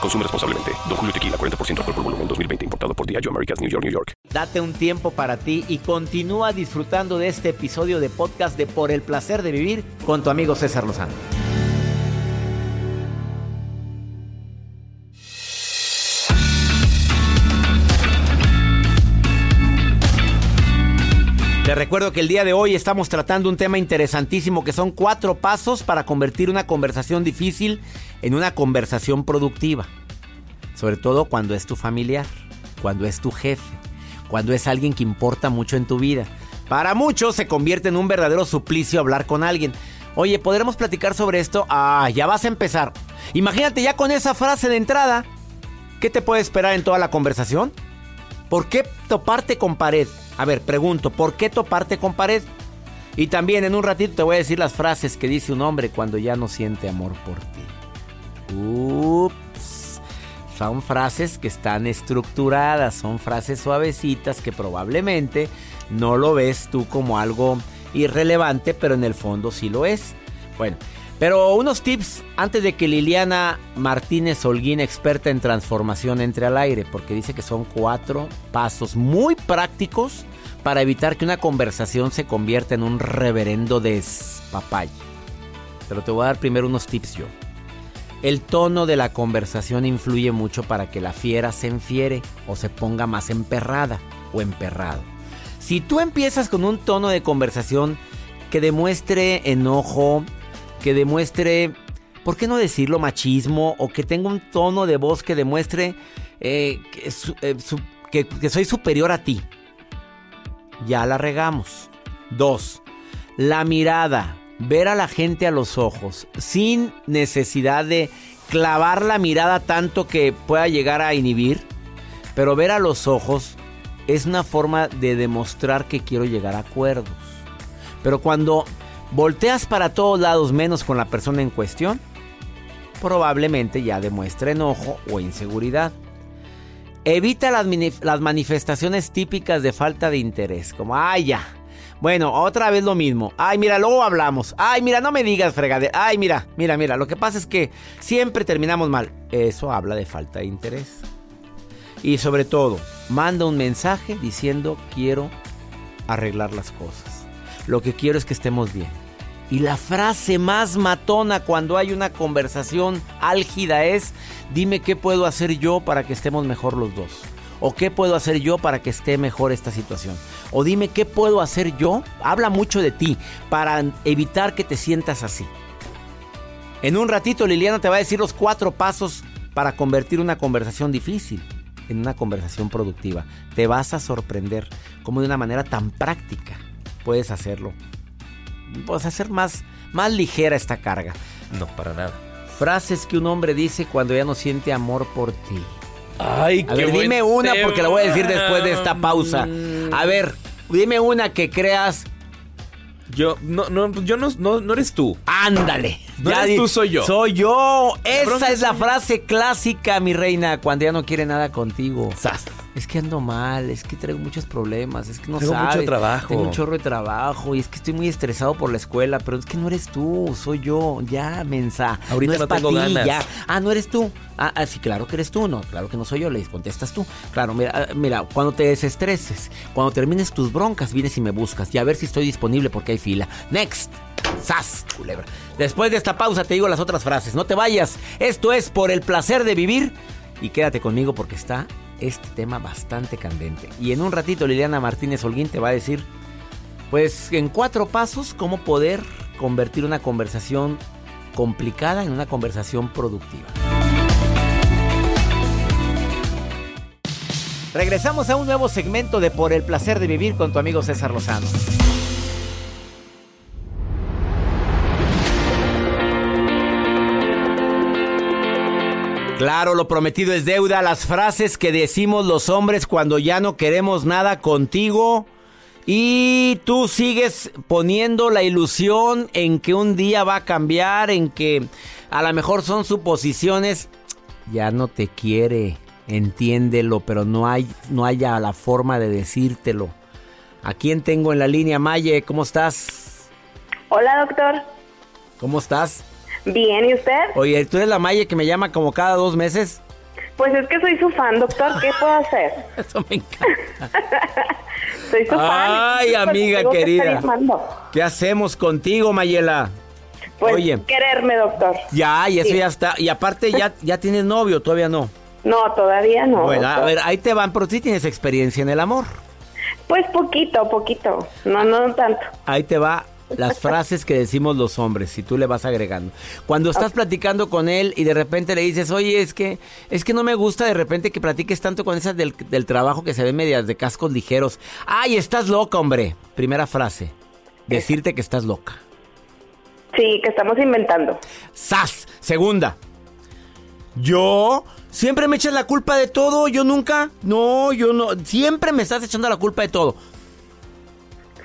Consume responsablemente. Don Julio Tequila, 40% alcohol por volumen, 2020. Importado por Diageo Americas, New York, New York. Date un tiempo para ti y continúa disfrutando de este episodio de podcast de Por el Placer de Vivir con tu amigo César Lozano. Te recuerdo que el día de hoy estamos tratando un tema interesantísimo que son cuatro pasos para convertir una conversación difícil en una conversación productiva. Sobre todo cuando es tu familiar, cuando es tu jefe, cuando es alguien que importa mucho en tu vida. Para muchos se convierte en un verdadero suplicio hablar con alguien. Oye, ¿podremos platicar sobre esto? Ah, ya vas a empezar. Imagínate ya con esa frase de entrada. ¿Qué te puede esperar en toda la conversación? ¿Por qué toparte con pared? A ver, pregunto, ¿por qué toparte con pared? Y también en un ratito te voy a decir las frases que dice un hombre cuando ya no siente amor por ti. Ups. Son frases que están estructuradas, son frases suavecitas que probablemente no lo ves tú como algo irrelevante, pero en el fondo sí lo es. Bueno, pero unos tips antes de que Liliana Martínez Holguín, experta en transformación, entre al aire, porque dice que son cuatro pasos muy prácticos para evitar que una conversación se convierta en un reverendo despapay. Pero te voy a dar primero unos tips yo. El tono de la conversación influye mucho para que la fiera se enfiere o se ponga más emperrada o emperrado. Si tú empiezas con un tono de conversación que demuestre enojo, que demuestre, ¿por qué no decirlo machismo? O que tenga un tono de voz que demuestre eh, eh, que, que soy superior a ti. Ya la regamos. Dos, la mirada. Ver a la gente a los ojos sin necesidad de clavar la mirada tanto que pueda llegar a inhibir. Pero ver a los ojos es una forma de demostrar que quiero llegar a acuerdos. Pero cuando volteas para todos lados menos con la persona en cuestión, probablemente ya demuestra enojo o inseguridad. Evita las, las, manifestaciones típicas de falta de interés, como, ay ya, bueno, otra vez lo mismo, ay mira, luego hablamos, ay mira, no me digas fregadera, ay mira, mira, mira, lo que pasa es que siempre terminamos mal, eso habla de falta de interés. Y sobre todo, manda un mensaje diciendo quiero arreglar las cosas. Lo que quiero es que estemos bien. Y la frase más matona cuando hay una conversación álgida es, dime qué puedo hacer yo para que estemos mejor los dos. O qué puedo hacer yo para que esté mejor esta situación. O dime qué puedo hacer yo. Habla mucho de ti para evitar que te sientas así. En un ratito Liliana te va a decir los cuatro pasos para convertir una conversación difícil en una conversación productiva. Te vas a sorprender como de una manera tan práctica puedes hacerlo. Puedes hacer más, más ligera esta carga. No, para nada. Frases que un hombre dice cuando ya no siente amor por ti. Ay, a ver, dime una porque la voy a decir después de esta pausa. A ver, dime una que creas. Yo, no, no, yo no, no, eres tú. Ándale. No eres tú, soy yo. Soy yo. Esa es la frase clásica, mi reina, cuando ya no quiere nada contigo. Sas es que ando mal, es que traigo muchos problemas, es que no tengo sabes. mucho trabajo. Tengo un chorro de trabajo y es que estoy muy estresado por la escuela, pero es que no eres tú, soy yo, ya, mensa. Ahorita no, no tengo ganas. Ya. Ah, no eres tú. Ah, ah, sí, claro que eres tú, no, claro que no soy yo, le contestas tú. Claro, mira, ah, mira, cuando te desestreses, cuando termines tus broncas, vienes y me buscas y a ver si estoy disponible porque hay fila. Next. ¡Sas! Culebra. Después de esta pausa te digo las otras frases. No te vayas. Esto es por el placer de vivir. Y quédate conmigo porque está este tema bastante candente. Y en un ratito Liliana Martínez Holguín te va a decir, pues en cuatro pasos, cómo poder convertir una conversación complicada en una conversación productiva. Regresamos a un nuevo segmento de Por el placer de vivir con tu amigo César Lozano. Claro, lo prometido es deuda. Las frases que decimos los hombres cuando ya no queremos nada contigo. Y tú sigues poniendo la ilusión en que un día va a cambiar, en que a lo mejor son suposiciones. Ya no te quiere, entiéndelo, pero no hay no haya la forma de decírtelo. ¿A quién tengo en la línea, Maye? ¿Cómo estás? Hola, doctor. ¿Cómo estás? Bien, ¿y usted? Oye, ¿tú eres la Maye que me llama como cada dos meses? Pues es que soy su fan, doctor. ¿Qué puedo hacer? Eso me encanta. soy su fan. Ay, Pues amiga querida. ¿Qué hacemos contigo, Mayela? Pues Oye. quererme, doctor. Ya, y eso Sí. ya está. Y aparte, ya, ya tienes novio, todavía no. No, todavía no. bueno, a ver, ahí te van, pero sí tienes experiencia en el amor. Pues poquito, poquito. No, no tanto. Ahí te va las frases que decimos los hombres, si tú le vas agregando. Cuando estás platicando con él y de repente le dices, oye, es que, es que no me gusta de repente que platiques tanto con esas del, del trabajo que se ven medias de cascos ligeros. Ay, estás loca, hombre. Primera frase. Decirte que estás loca. Sí, que estamos inventando. ¡Sas! Segunda. Yo siempre me echas la culpa de todo, yo nunca. No, yo no. Siempre me estás echando la culpa de todo.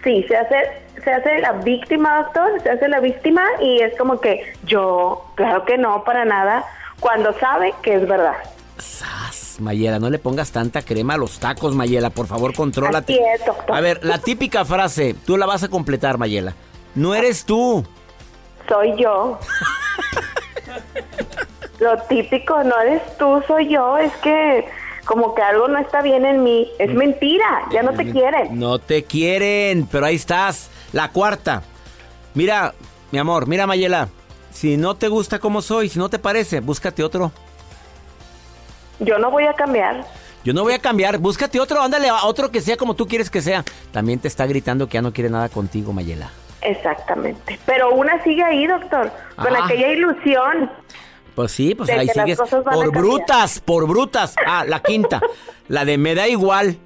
Sí, se hace, se hace la víctima, doctor. Se hace la víctima y es como que yo, claro que no, para nada. Cuando sabe que es verdad. ¡Sas! Mayela, no le pongas tanta crema a los tacos, Mayela. Por favor, contrólate. Así es, doctor. A ver, la típica frase, tú la vas a completar, Mayela. No eres tú. Soy yo. Lo típico, no eres tú, soy yo. Es que como que algo no está bien en mí. Es mentira, ya no te quieren. No te quieren, pero ahí estás. La cuarta. Mira, mi amor, mira, Mayela. Si no te gusta como soy, si no te parece, búscate otro. Yo no voy a cambiar. Yo no voy a cambiar, búscate otro, ándale a otro que sea como tú quieres que sea. También te está gritando que ya no quiere nada contigo, Mayela. Exactamente. Pero una sigue ahí, doctor, con aquella ilusión. Pues sí, pues De ahí sigues. Por brutas, por brutas. Ah, la quinta. la de me da igual.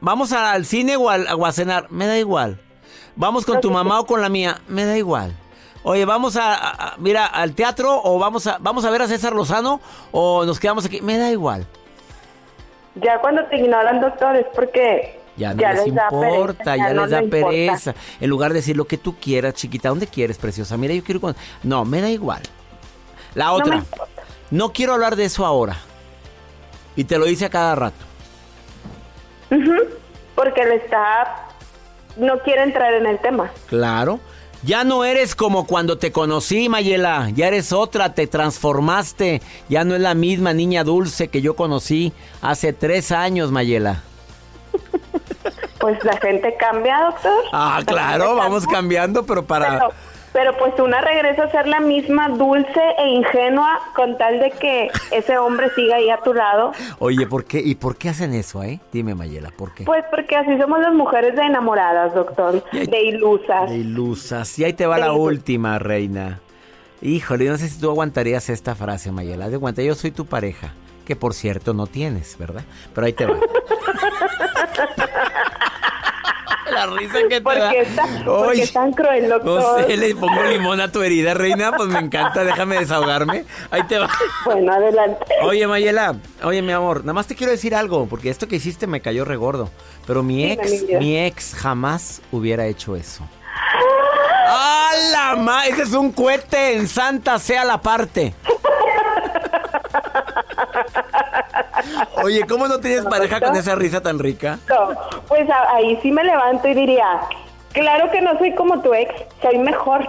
Vamos al cine o, al, o a cenar. Me da igual. Vamos con tu mamá o con la mía. Me da igual. Oye, vamos a, a- a- mira, al teatro o vamos a, vamos a ver a César Lozano o nos quedamos aquí. Me da igual. Ya cuando te ignoran, doctor, es porque Ya no les da importa, pereza, ya, no les da importa. pereza. En lugar de decir lo que tú quieras, chiquita, ¿dónde quieres, preciosa? Mira, yo quiero con... No, me da igual. La otra. No quiero hablar de eso ahora. Y te lo dice a cada rato. Porque le está... No quiere entrar en el tema. Claro. Ya no eres como cuando te conocí, Mayela. Ya eres otra, te transformaste. Ya no es la misma niña dulce que yo conocí hace tres años, Mayela. Pues la gente cambia, doctor. Ah, La claro, vamos cambia. cambiando, pero para... Pero, pero pues una regresa a ser la misma dulce e ingenua con tal de que ese hombre siga ahí a tu lado. Oye, ¿por qué? ¿Y por qué hacen eso, eh? Dime, Mayela, ¿por qué? Pues porque así somos las mujeres de enamoradas, doctor. De ilusas. De ilusas. Y ahí te va De la ilusas. última, reina. Híjole, no sé si tú aguantarías esta frase, Mayela. De aguanta, yo soy tu pareja. Que por cierto no tienes, ¿verdad? Pero ahí te va. la risa que te ¿Por da. está, por qué Oye, es tan cruel, no doctor? sé, le pongo limón a tu herida, reina. Pues me encanta, déjame desahogarme. Ahí te va. Bueno, adelante. Oye, Mayela, oye, mi amor, nada más te quiero decir algo, porque esto que hiciste me cayó regordo. Pero mi ex, mi ex jamás hubiera hecho eso. ¡Ah, la ma! Ese es un cohete en santa sea la parte. Oye, ¿cómo no tienes pareja con esa risa tan rica? No, pues ahí sí me levanto y diría, claro que no soy como tu ex, soy mejor.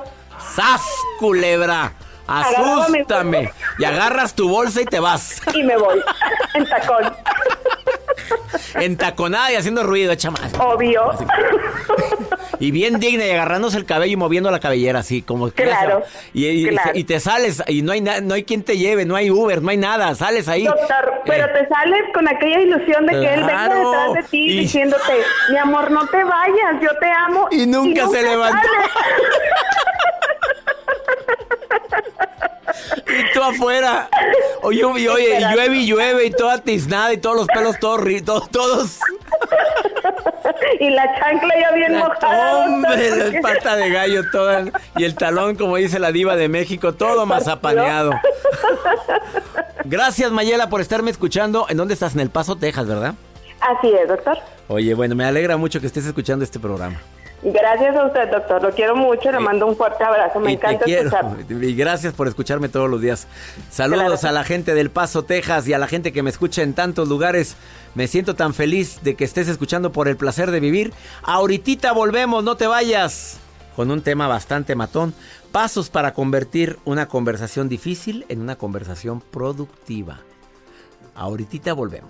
¡Sas, culebra! ¡Asústame! Y agarras tu bolsa y te vas. Y me voy en tacón. Entaconada y haciendo ruido, echa más. Obvio. Y bien digna y agarrándose el cabello y moviendo la cabellera así, como que Claro, Y, y- claro. y te sales y no hay na- no hay quien te lleve, no hay Uber, no hay nada, sales ahí. Doctor, pero Eh, te sales con aquella ilusión de que él venga detrás de ti Y- diciéndote, mi amor, no te vayas, yo te amo. Y nunca se levantó. Y tú afuera. Oye, oye, y llueve y llueve y toda tiznada y todos los pelos todos, todos. Y la chancla ya bien mojada. doctor, Hombre, la pata de gallo toda. Y el talón, como dice la diva de México, todo mazapaneado. Gracias, Mayela, por estarme escuchando. ¿En dónde estás? En El Paso, Texas, ¿verdad? Así es, doctor. Oye, bueno, me alegra mucho que estés escuchando este programa. Gracias a usted, doctor. Lo quiero mucho. Le mando un fuerte abrazo. Me y encanta escucharlo. Y gracias por escucharme todos los días. Saludos Claro. a la gente del Paso, Texas y a la gente que me escucha en tantos lugares. Me siento tan feliz de que estés escuchando por el placer de vivir. Ahorita volvemos, no te vayas. Con un tema bastante matón. Pasos para convertir una conversación difícil en una conversación productiva. Ahorita volvemos.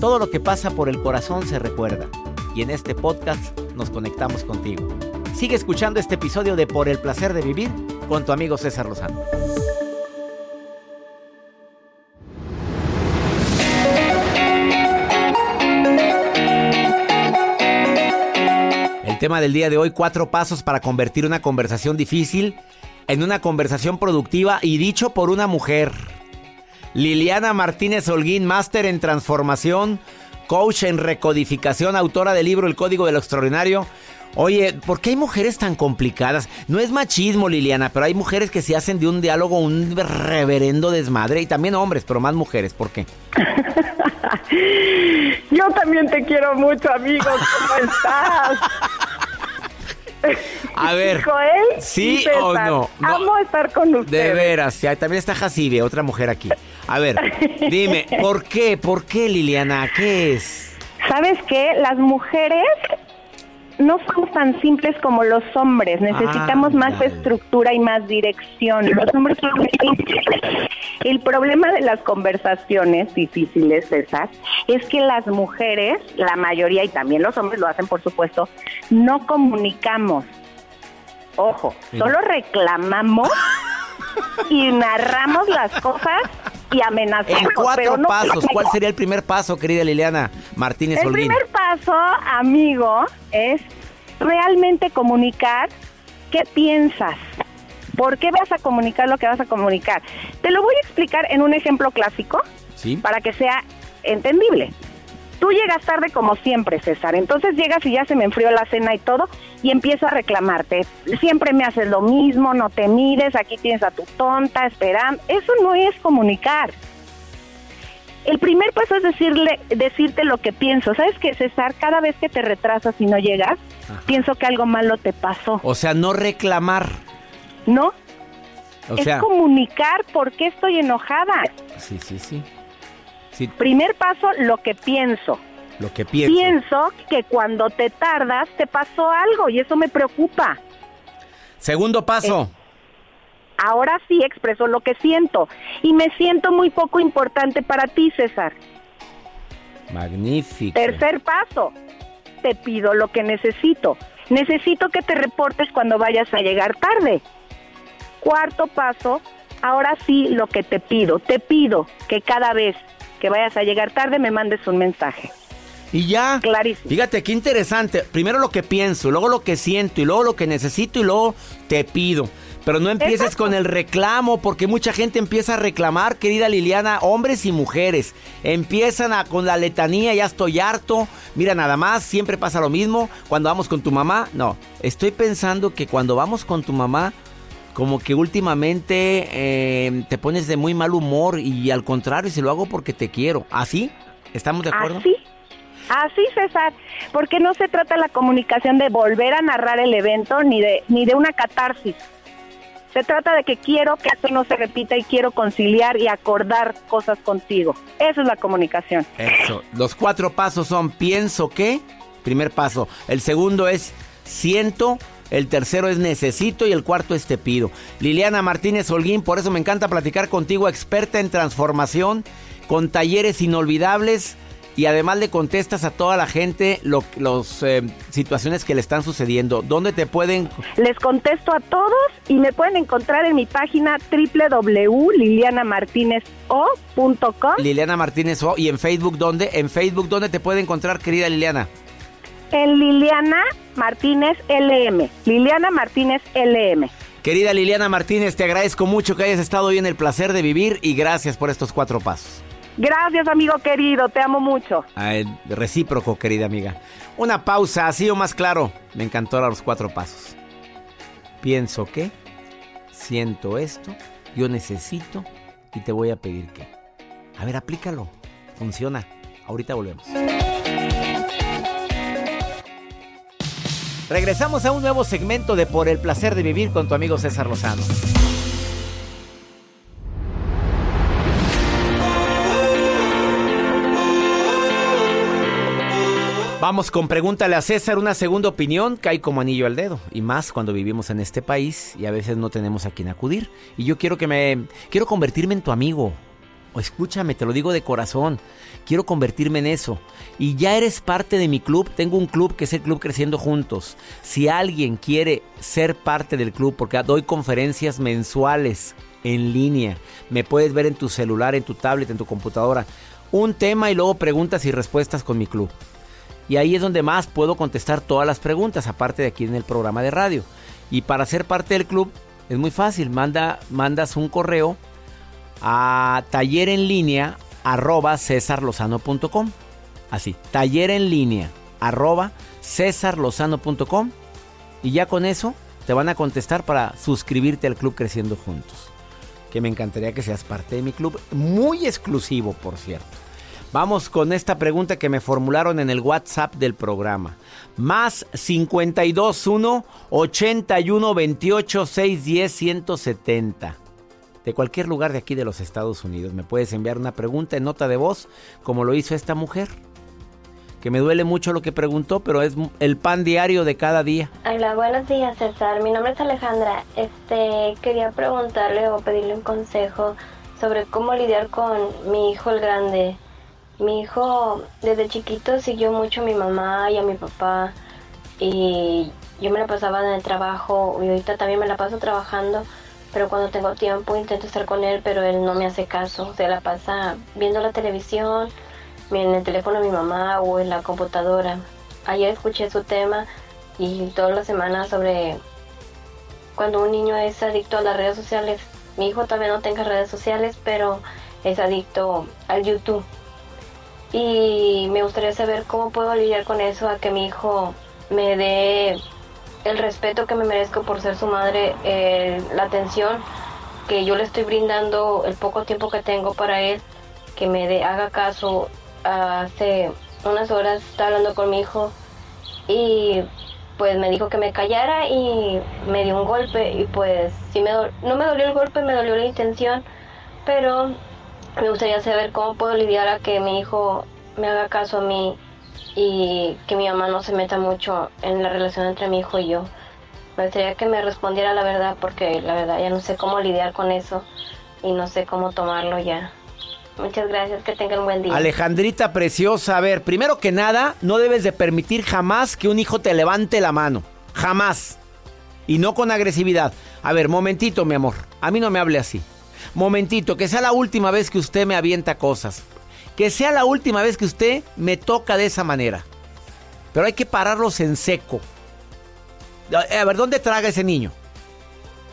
Todo lo que pasa por el corazón se recuerda. Y en este podcast nos conectamos contigo. Sigue escuchando este episodio de Por el placer de vivir con tu amigo César Lozano. El tema del día de hoy, cuatro pasos para convertir una conversación difícil en una conversación productiva y dicho por una mujer. Liliana Martínez Holguín, máster en transformación, coach en recodificación, autora del libro El Código de lo Extraordinario. Oye, ¿por qué hay mujeres tan complicadas? No es machismo, Liliana, pero hay mujeres que se hacen de un diálogo un reverendo desmadre y también hombres, pero más mujeres. ¿Por qué? Yo también te quiero mucho, amigo. ¿Cómo estás? A ver, Joel, ¿sí o no? No. Amo estar con de ustedes. veras, sí, también está Jacibe, otra mujer aquí. A ver, dime, ¿por qué? ¿Por qué, Liliana? ¿Qué es? ¿Sabes qué? Las mujeres no somos tan simples como los hombres. Necesitamos más estructura y más dirección. Los hombres son muy simples. El problema de las conversaciones difíciles, César, es que las mujeres, la mayoría y también los hombres lo hacen, por supuesto, no comunicamos. Ojo, solo reclamamos y narramos las cosas y. En cuatro no pasos, ¿cuál sería el primer paso, querida Liliana Martínez el primer paso, amigo, es realmente comunicar qué piensas. ¿Por qué vas a comunicar lo que vas a comunicar? Te lo voy a explicar en un ejemplo clásico Sí. para que sea entendible. Tú llegas tarde como siempre, César. Entonces llegas y ya se me enfrió la cena y todo y empiezo a reclamarte. Siempre me haces lo mismo, no te mires, aquí tienes a tu tonta esperando. Eso no es comunicar. El primer paso es decirle, decirte lo que pienso. ¿Sabes qué, César? Cada vez que te retrasas y no llegas, Ajá. pienso que algo malo te pasó. O sea, no reclamar. ¿No? O es sea, comunicar por qué estoy enojada. sí, sí, sí. Sí, Primer paso, lo que pienso. lo que pienso. Pienso que cuando te tardas te pasó algo y eso me preocupa. Segundo paso. Ahora sí expreso lo que siento y me siento muy poco importante para ti, César. Magnífico. Tercer paso, te pido lo que necesito. Necesito que te reportes cuando vayas a llegar tarde. Cuarto paso, ahora sí lo que te pido, te pido que cada vez que vayas a llegar tarde me mandes un mensaje. Y ya. Clarísimo. Fíjate qué interesante. Primero lo que pienso, luego lo que siento y luego lo que necesito y luego te pido. Pero no empieces Exacto. con el reclamo, porque mucha gente empieza a reclamar, querida Liliana, hombres y mujeres. Empiezan a, con la letanía, ya estoy harto. Mira, nada más, siempre pasa lo mismo. Cuando vamos con tu mamá, no. Estoy pensando que cuando vamos con tu mamá, como que últimamente eh, te pones de muy mal humor y al contrario, si lo hago porque te quiero. ¿Así? ¿Estamos de acuerdo? Así, así César, porque no se trata la comunicación de volver a narrar el evento ni de ni de una catarsis. Se trata de que quiero que esto no se repita y quiero conciliar y acordar cosas contigo. Esa es la comunicación. Eso. Los cuatro pasos son pienso que, primer paso. El segundo es siento. El tercero es necesito y el cuarto es te pido. Liliana Martínez Holguín, por eso me encanta platicar contigo, experta en transformación, con talleres inolvidables y además le contestas a toda la gente las situaciones que le están sucediendo. ¿Dónde te pueden Les contesto a todos y me pueden encontrar en mi página www.lilianamartinezo.com. Liliana Martínez O y en Facebook dónde? En Facebook dónde te puede encontrar, querida Liliana. En Liliana Martínez LM. Liliana Martínez LM. Querida Liliana Martínez, te agradezco mucho que hayas estado hoy en el placer de vivir y gracias por estos cuatro pasos. Gracias, amigo querido. Te amo mucho. Ah, eh, recíproco, querida amiga. Una pausa, así o más claro. Me encantó los cuatro pasos. Pienso que, siento esto, yo necesito y te voy a pedir que. A ver, aplícalo. Funciona. Ahorita volvemos. Regresamos a un nuevo segmento de Por el placer de vivir con tu amigo César Lozano. Vamos con pregúntale a César una segunda opinión, cae como anillo al dedo. Y más cuando vivimos en este país y a veces no tenemos a quien acudir. Y yo quiero que me. Quiero convertirme en tu amigo. Escúchame, te lo digo de corazón. Quiero convertirme en eso. Y ya eres parte de mi club. Tengo un club que es el Club Creciendo Juntos. Si alguien quiere ser parte del club, porque doy conferencias mensuales en línea, me puedes ver en tu celular, en tu tablet, en tu computadora. Un tema y luego preguntas y respuestas con mi club. Y ahí es donde más puedo contestar todas las preguntas, aparte de aquí en el programa de radio. Y para ser parte del club es muy fácil. Manda, mandas un correo a taller en línea arroba cesarlozano.com. Así, taller en línea arroba cesarlozano.com. Y ya con eso te van a contestar para suscribirte al club Creciendo Juntos. Que me encantaría que seas parte de mi club. Muy exclusivo, por cierto. Vamos con esta pregunta que me formularon en el WhatsApp del programa. Más 521 81 28 610 170. De cualquier lugar de aquí de los Estados Unidos me puedes enviar una pregunta en nota de voz, como lo hizo esta mujer. Que me duele mucho lo que preguntó, pero es el pan diario de cada día. Hola, buenos días, César. Mi nombre es Alejandra. Este, quería preguntarle o pedirle un consejo sobre cómo lidiar con mi hijo el grande. Mi hijo desde chiquito siguió mucho a mi mamá y a mi papá y yo me la pasaba en el trabajo y ahorita también me la paso trabajando, pero cuando tengo tiempo intento estar con él, pero él no me hace caso, se la pasa viendo la televisión, en el teléfono de mi mamá o en la computadora. Ayer escuché su tema y todas las semanas sobre cuando un niño es adicto a las redes sociales. Mi hijo todavía no tenga redes sociales, pero es adicto al YouTube y me gustaría saber cómo puedo lidiar con eso, a que mi hijo me dé el respeto que me merezco por ser su madre, eh, la atención que yo le estoy brindando, el poco tiempo que tengo para él, que me dé, haga caso. Hace unas horas estaba hablando con mi hijo y pues me dijo que me callara y me dio un golpe y pues sí me no me dolió el golpe, me dolió la intención, pero me gustaría saber cómo puedo lidiar a que mi hijo me haga caso a mí y que mi mamá no se meta mucho en la relación entre mi hijo y yo. Me gustaría que me respondiera la verdad porque la verdad ya no sé cómo lidiar con eso y no sé cómo tomarlo ya. Muchas gracias, que tengan un buen día. Alejandrita preciosa, a ver, primero que nada, no debes de permitir jamás que un hijo te levante la mano. Jamás. Y no con agresividad. A ver, momentito, mi amor. A mí no me hable así. Momentito, que sea la última vez que usted me avienta cosas. Que sea la última vez que usted me toca de esa manera. Pero hay que pararlos en seco. A ver, ¿dónde traga ese niño?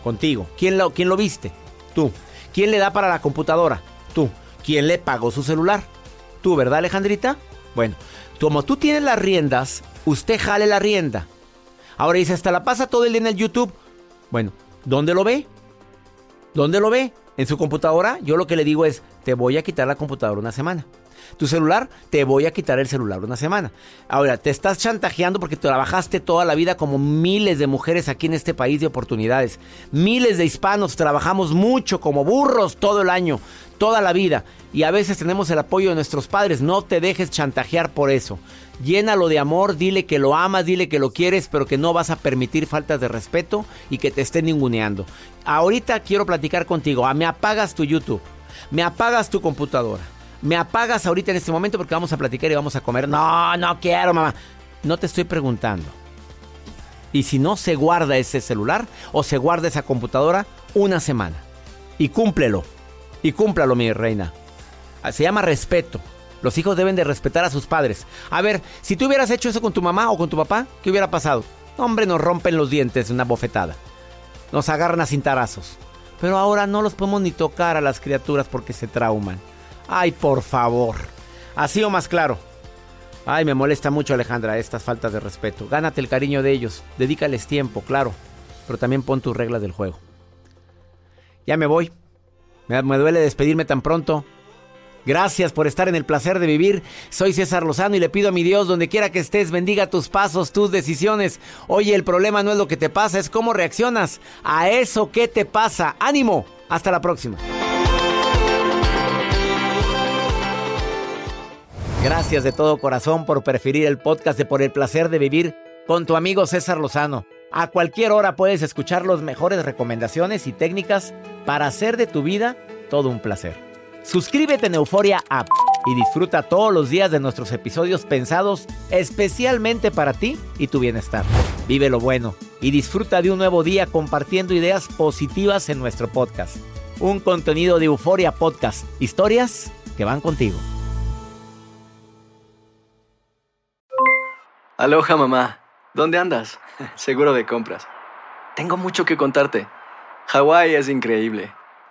Contigo. ¿Quién lo, quién lo viste? Tú. ¿Quién le da para la computadora? Tú. ¿Quién le pagó su celular? Tú, ¿verdad, Alejandrita? Bueno, como tú tienes las riendas, usted jale la rienda. Ahora dice, hasta la pasa todo el día en el YouTube. Bueno, ¿dónde lo ve? ¿Dónde lo ve? ¿En su computadora? Yo lo que le digo es, te voy a quitar la computadora una semana. Tu celular, te voy a quitar el celular una semana. Ahora, te estás chantajeando porque trabajaste toda la vida como miles de mujeres aquí en este país de oportunidades. Miles de hispanos trabajamos mucho como burros todo el año, toda la vida. Y a veces tenemos el apoyo de nuestros padres. No te dejes chantajear por eso. Llénalo de amor, dile que lo amas, dile que lo quieres, pero que no vas a permitir faltas de respeto y que te estén ninguneando. Ahorita quiero platicar contigo. Ah, me apagas tu YouTube, me apagas tu computadora me apagas ahorita en este momento porque vamos a platicar y vamos a comer. No, no quiero, mamá. No te estoy preguntando. Y si no, se guarda ese celular o se guarda esa computadora una semana. Y cúmplelo. Y cúmplalo, mi reina. Ah, se llama respeto. Los hijos deben de respetar a sus padres. A ver, si tú hubieras hecho eso con tu mamá o con tu papá, ¿qué hubiera pasado? Hombre, nos rompen los dientes una bofetada. Nos agarran a cintarazos. Pero ahora no los podemos ni tocar a las criaturas porque se trauman. Ay, por favor. Así o más claro. Ay, me molesta mucho Alejandra estas faltas de respeto. Gánate el cariño de ellos, dedícales tiempo, claro, pero también pon tus reglas del juego. Ya me voy. Me, me, duele despedirme tan pronto. Gracias por estar en el placer de vivir. Soy César Lozano y le pido a mi Dios, donde quiera que estés, bendiga tus pasos, tus decisiones. Oye, el problema no es lo que te pasa, es cómo reaccionas a eso que te pasa. Ánimo. Hasta la próxima. Gracias de todo corazón por preferir el podcast de Por el placer de vivir con tu amigo César Lozano. A cualquier hora puedes escuchar las mejores recomendaciones y técnicas para hacer de tu vida todo un placer. Suscríbete en Euforia App y disfruta todos los días de nuestros episodios pensados especialmente para ti y tu bienestar. Vive lo bueno y disfruta de un nuevo día compartiendo ideas positivas en nuestro podcast. Un contenido de Euforia Podcast, historias que van contigo. Aloha mamá, ¿dónde andas? Seguro de compras. Tengo mucho que contarte. Hawái es increíble.